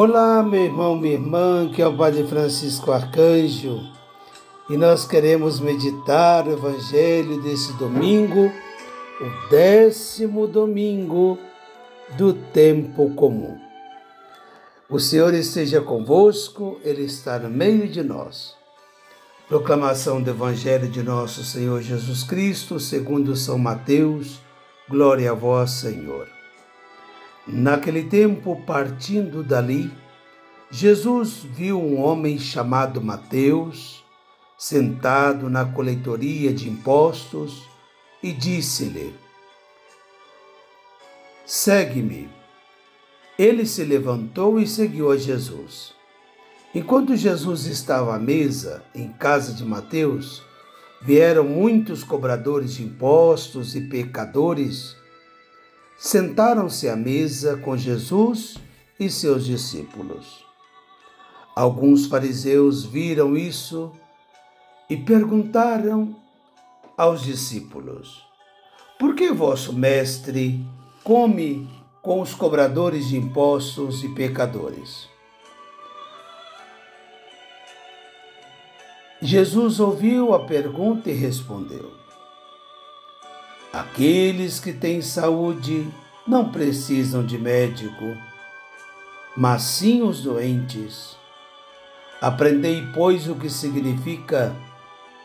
Olá, meu irmão, minha irmã, que é o Padre Francisco Arcanjo, e nós queremos meditar o Evangelho desse domingo, o décimo domingo do tempo comum. O Senhor esteja convosco, Ele está no meio de nós. Proclamação do Evangelho de nosso Senhor Jesus Cristo, segundo São Mateus, glória a vós, Senhor. Naquele tempo, partindo dali, Jesus viu um homem chamado Mateus sentado na coletoria de impostos e disse-lhe: Segue-me. Ele se levantou e seguiu a Jesus. Enquanto Jesus estava à mesa em casa de Mateus, vieram muitos cobradores de impostos e pecadores sentaram-se à mesa com Jesus e seus discípulos. Alguns fariseus viram isso e perguntaram aos discípulos: Por que vosso mestre come com os cobradores de impostos e pecadores? Jesus ouviu a pergunta e respondeu: Aqueles que têm saúde não precisam de médico, mas sim os doentes. Aprendei, pois, o que significa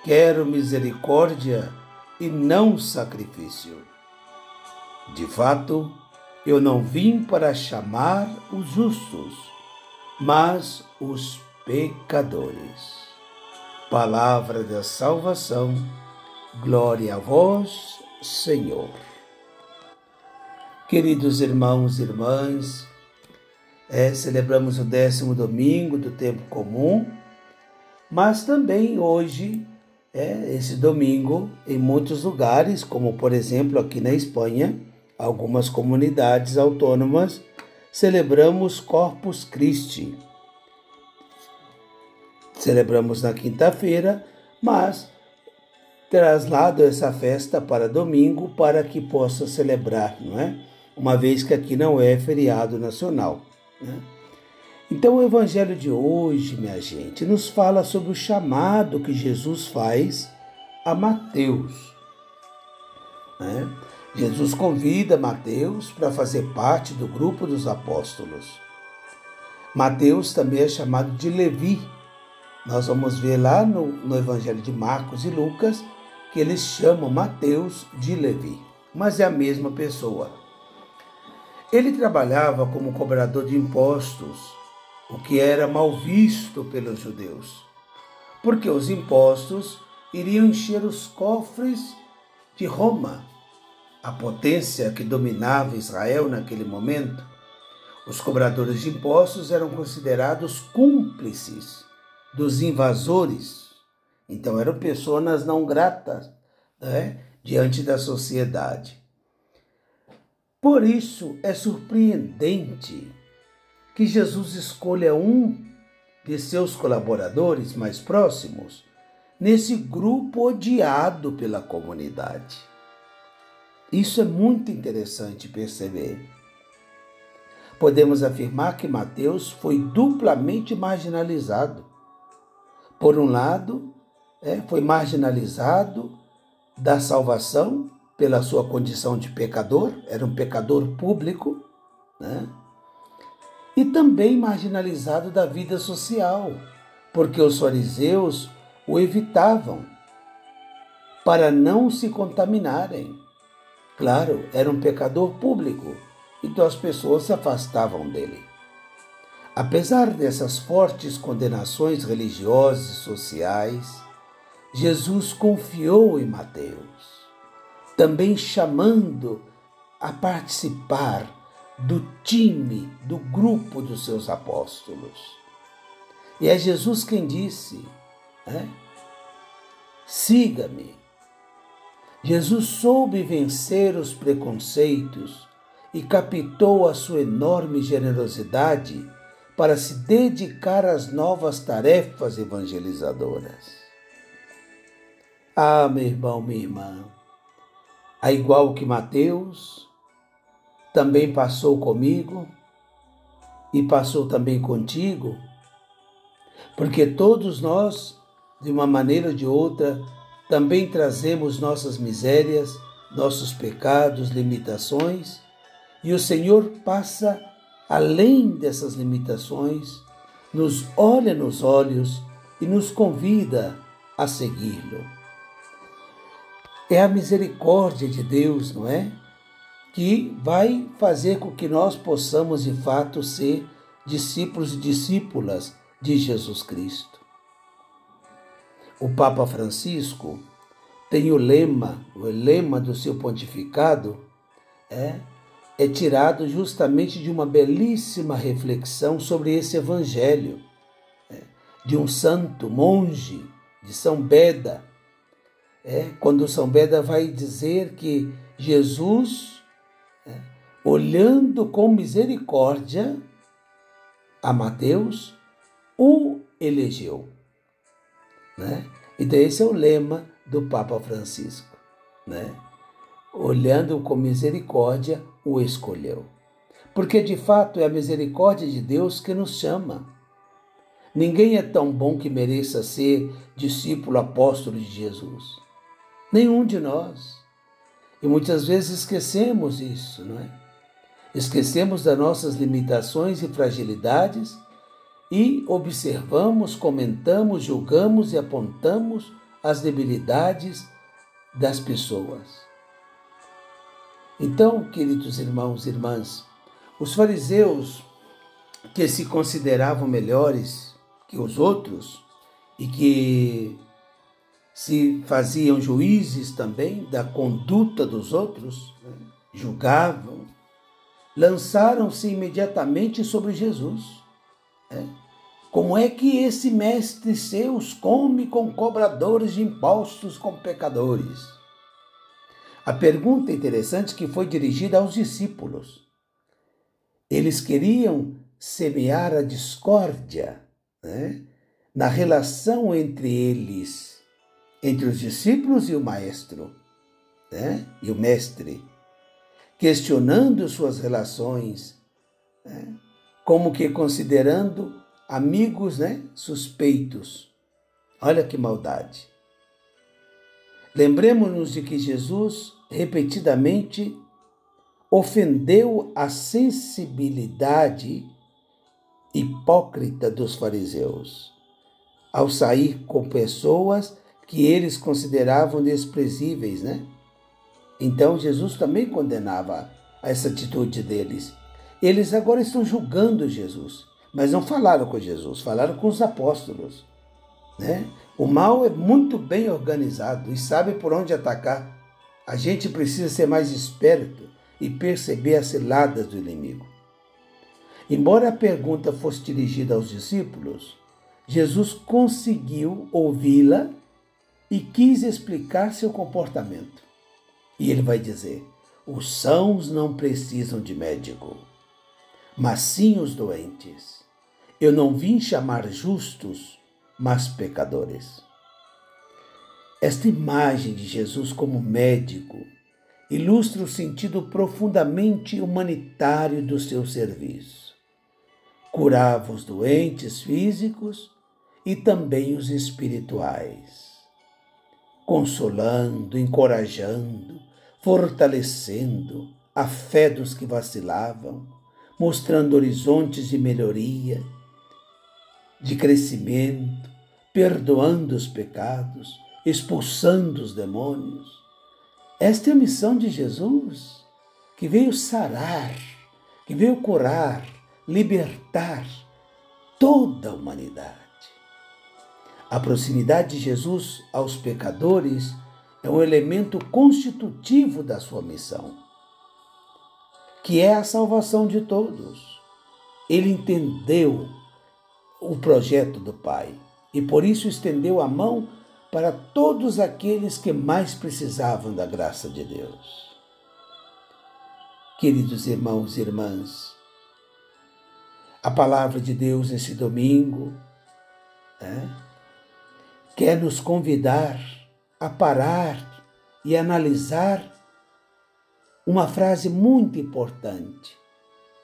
quero misericórdia e não sacrifício. De fato, eu não vim para chamar os justos, mas os pecadores. Palavra da salvação, glória a vós, Senhor. Queridos irmãos e irmãs, é, celebramos o décimo domingo do tempo comum, mas também hoje, é, esse domingo, em muitos lugares, como por exemplo aqui na Espanha, algumas comunidades autônomas, celebramos Corpus Christi. Celebramos na quinta-feira, mas traslado essa festa para domingo para que possa celebrar, não é? Uma vez que aqui não é feriado nacional. Né? Então, o Evangelho de hoje, minha gente, nos fala sobre o chamado que Jesus faz a Mateus. Né? Jesus convida Mateus para fazer parte do grupo dos apóstolos. Mateus também é chamado de Levi. Nós vamos ver lá no, no Evangelho de Marcos e Lucas que eles chamam Mateus de Levi, mas é a mesma pessoa. Ele trabalhava como cobrador de impostos, o que era mal visto pelos judeus, porque os impostos iriam encher os cofres de Roma, a potência que dominava Israel naquele momento. Os cobradores de impostos eram considerados cúmplices dos invasores então eram pessoas não gratas né, diante da sociedade. Por isso é surpreendente que Jesus escolha um de seus colaboradores mais próximos nesse grupo odiado pela comunidade. Isso é muito interessante perceber. Podemos afirmar que Mateus foi duplamente marginalizado. Por um lado, é, foi marginalizado da salvação pela sua condição de pecador, era um pecador público, né? e também marginalizado da vida social, porque os fariseus o evitavam para não se contaminarem. Claro, era um pecador público, então as pessoas se afastavam dele. Apesar dessas fortes condenações religiosas e sociais, Jesus confiou em Mateus, também chamando a participar do time, do grupo dos seus apóstolos. E é Jesus quem disse: né? siga-me. Jesus soube vencer os preconceitos e captou a sua enorme generosidade para se dedicar às novas tarefas evangelizadoras. Ah, meu irmão, minha irmã, a igual que Mateus também passou comigo, e passou também contigo? Porque todos nós, de uma maneira ou de outra, também trazemos nossas misérias, nossos pecados, limitações, e o Senhor passa além dessas limitações, nos olha nos olhos e nos convida a segui-lo. É a misericórdia de Deus, não é? Que vai fazer com que nós possamos de fato ser discípulos e discípulas de Jesus Cristo. O Papa Francisco tem o lema, o lema do seu pontificado é é tirado justamente de uma belíssima reflexão sobre esse evangelho, é, de um santo monge de São Beda, é, quando São Beda vai dizer que Jesus, é, olhando com misericórdia a Mateus, o elegeu. Né? Então, esse é o lema do Papa Francisco. Né? Olhando com misericórdia, o escolheu. Porque de fato é a misericórdia de Deus que nos chama. Ninguém é tão bom que mereça ser discípulo apóstolo de Jesus. Nenhum de nós. E muitas vezes esquecemos isso, não é? Esquecemos das nossas limitações e fragilidades e observamos, comentamos, julgamos e apontamos as debilidades das pessoas. Então, queridos irmãos e irmãs, os fariseus que se consideravam melhores que os outros e que se faziam juízes também da conduta dos outros, né, julgavam, lançaram-se imediatamente sobre Jesus. Né? Como é que esse mestre seus come com cobradores de impostos, com pecadores? A pergunta interessante que foi dirigida aos discípulos. Eles queriam semear a discórdia né, na relação entre eles, entre os discípulos e o maestro, né, e o mestre, questionando suas relações, né, como que considerando amigos né, suspeitos. Olha que maldade. Lembremos-nos de que Jesus repetidamente ofendeu a sensibilidade hipócrita dos fariseus ao sair com pessoas que eles consideravam desprezíveis, né? Então Jesus também condenava essa atitude deles. Eles agora estão julgando Jesus. Mas não falaram com Jesus, falaram com os apóstolos. Né? O mal é muito bem organizado e sabe por onde atacar. A gente precisa ser mais esperto e perceber as ciladas do inimigo. Embora a pergunta fosse dirigida aos discípulos, Jesus conseguiu ouvi-la e quis explicar seu comportamento. E ele vai dizer: os sãos não precisam de médico, mas sim os doentes. Eu não vim chamar justos, mas pecadores. Esta imagem de Jesus como médico ilustra o sentido profundamente humanitário do seu serviço. Curava os doentes físicos e também os espirituais, consolando, encorajando, fortalecendo a fé dos que vacilavam, mostrando horizontes de melhoria de crescimento, perdoando os pecados, expulsando os demônios. Esta é a missão de Jesus, que veio sarar, que veio curar, libertar toda a humanidade. A proximidade de Jesus aos pecadores é um elemento constitutivo da sua missão, que é a salvação de todos. Ele entendeu o projeto do Pai e por isso estendeu a mão para todos aqueles que mais precisavam da graça de Deus. Queridos irmãos e irmãs, a palavra de Deus nesse domingo é, quer nos convidar a parar e analisar uma frase muito importante.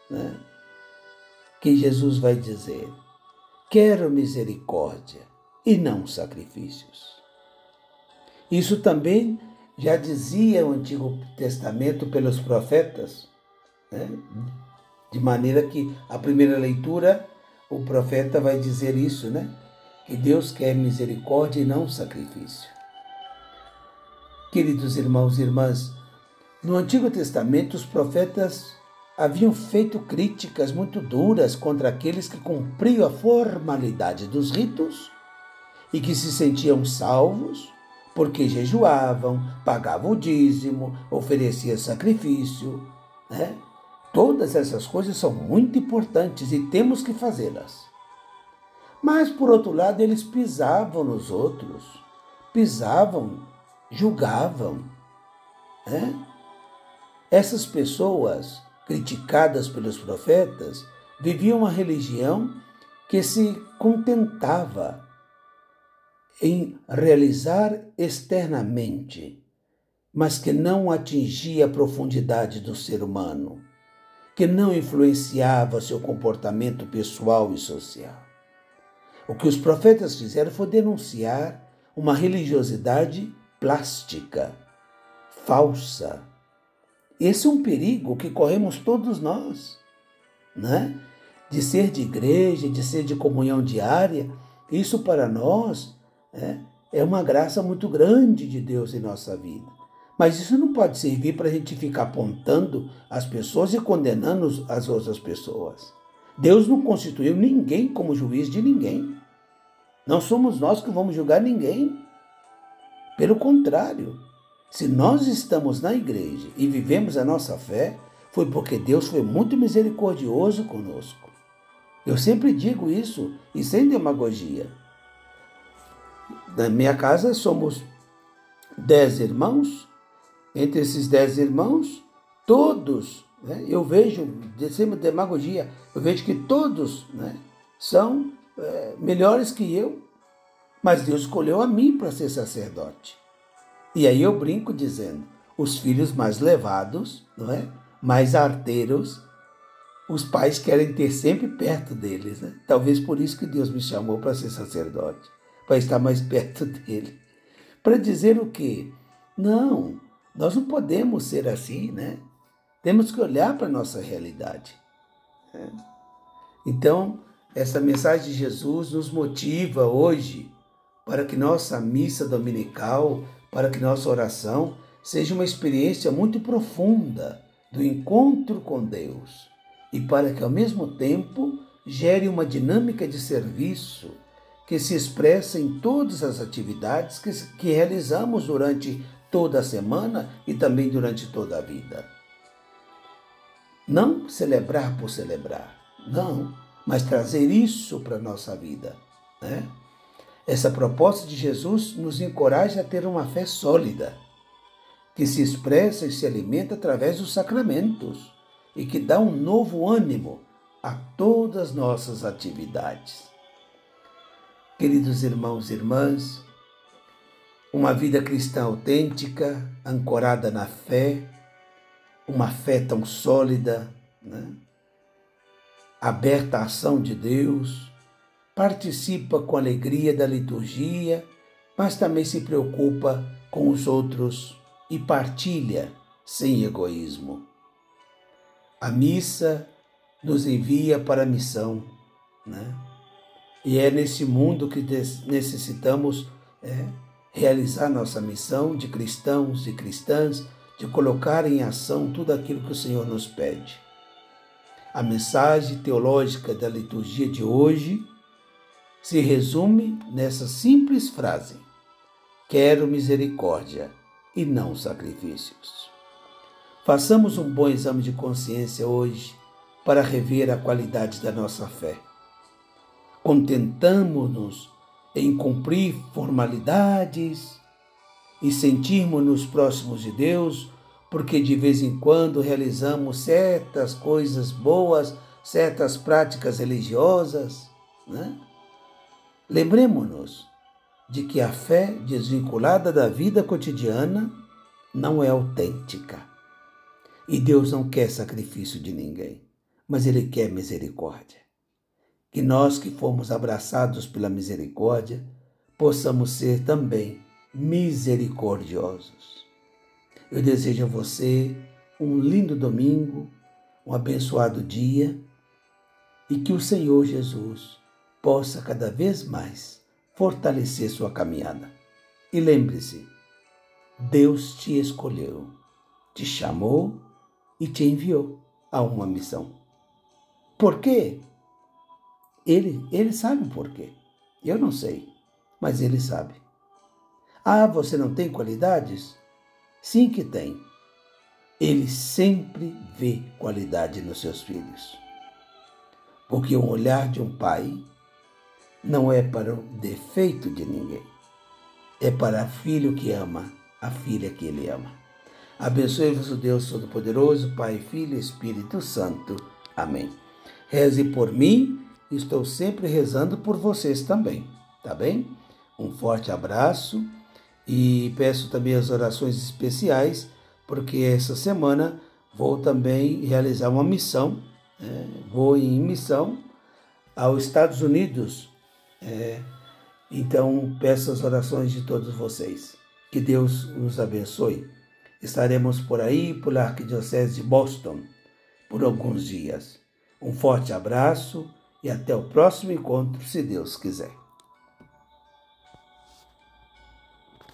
Né? que Jesus vai dizer: Quero misericórdia e não sacrifícios. Isso também já dizia o Antigo Testamento pelos profetas, né? de maneira que a primeira leitura, o profeta vai dizer isso, né? Que Deus quer misericórdia e não sacrifício. Queridos irmãos e irmãs, no Antigo Testamento os profetas haviam feito críticas muito duras contra aqueles que cumpriam a formalidade dos ritos e que se sentiam salvos porque jejuavam, pagavam o dízimo, ofereciam sacrifício. Né? Todas essas coisas são muito importantes e temos que fazê-las. Mas, por outro lado, eles pisavam nos outros, pisavam, julgavam. Né? Essas pessoas, criticadas pelos profetas, viviam uma religião que se contentava em realizar externamente, mas que não atingia a profundidade do ser humano, que não influenciava seu comportamento pessoal e social. O que os profetas fizeram foi denunciar uma religiosidade plástica, falsa. Esse é um perigo que corremos todos nós, né? De ser de igreja, de ser de comunhão diária, isso para nós é, é uma graça muito grande de Deus em nossa vida. Mas isso não pode servir para a gente ficar apontando as pessoas e condenando as outras pessoas. Deus não constituiu ninguém como juiz de ninguém. Não somos nós que vamos julgar ninguém. Pelo contrário, se nós estamos na igreja e vivemos a nossa fé, foi porque Deus foi muito misericordioso conosco. Eu sempre digo isso e sem demagogia. Na minha casa somos dez irmãos. Entre esses dez irmãos, todos, né, eu vejo, sem demagogia, eu vejo que todos né, são é, melhores que eu, mas Deus escolheu a mim para ser sacerdote. E aí eu brinco dizendo: os filhos mais levados, não é? mais arteiros, os pais querem ter sempre perto deles. Né? Talvez por isso que Deus me chamou para ser sacerdote para estar mais perto dele. Para dizer o quê? Não, nós não podemos ser assim, né? Temos que olhar para a nossa realidade. Né? Então, essa mensagem de Jesus nos motiva hoje para que nossa missa dominical, para que nossa oração seja uma experiência muito profunda do encontro com Deus e para que ao mesmo tempo gere uma dinâmica de serviço que se expressa em todas as atividades que, que realizamos durante toda a semana e também durante toda a vida. Não celebrar por celebrar, não, mas trazer isso para a nossa vida. Né? Essa proposta de Jesus nos encoraja a ter uma fé sólida, que se expressa e se alimenta através dos sacramentos e que dá um novo ânimo a todas as nossas atividades. Queridos irmãos e irmãs, uma vida cristã autêntica, ancorada na fé, uma fé tão sólida, né? Aberta à ação de Deus, participa com alegria da liturgia, mas também se preocupa com os outros e partilha sem egoísmo. A missa nos envia para a missão, né? E é nesse mundo que necessitamos é, realizar nossa missão de cristãos e cristãs, de colocar em ação tudo aquilo que o Senhor nos pede. A mensagem teológica da liturgia de hoje se resume nessa simples frase: Quero misericórdia e não sacrifícios. Façamos um bom exame de consciência hoje para rever a qualidade da nossa fé contentamos-nos em cumprir formalidades e sentirmos-nos próximos de Deus, porque de vez em quando realizamos certas coisas boas, certas práticas religiosas. Né? Lembremos-nos de que a fé desvinculada da vida cotidiana não é autêntica. E Deus não quer sacrifício de ninguém, mas Ele quer misericórdia. que nós que fomos abraçados pela misericórdia, possamos ser também misericordiosos. Eu desejo a você um lindo domingo, um abençoado dia e que o Senhor Jesus possa cada vez mais fortalecer sua caminhada. E lembre-se, Deus te escolheu, te chamou e te enviou a uma missão. Por quê? Ele, ele sabe o porquê. Eu não sei, mas ele sabe. Ah, você não tem qualidades? Sim que tem. Ele sempre vê qualidade nos seus filhos. Porque o olhar de um pai não é para o defeito de ninguém, é para o filho que ama, a filha que ele ama. Abençoe-vos o Deus Todo-Poderoso, Pai, Filho e Espírito Santo. Amém. Reze por mim, estou sempre rezando por vocês também, tá bem? Um forte abraço e peço também as orações especiais, porque essa semana vou também realizar uma missão, é, vou em missão aos Estados Unidos. É, então peço as orações de todos vocês. Que Deus nos abençoe. Estaremos por aí, pela Arquidiocese de Boston, por alguns dias. Um forte abraço e até o próximo encontro, se Deus quiser.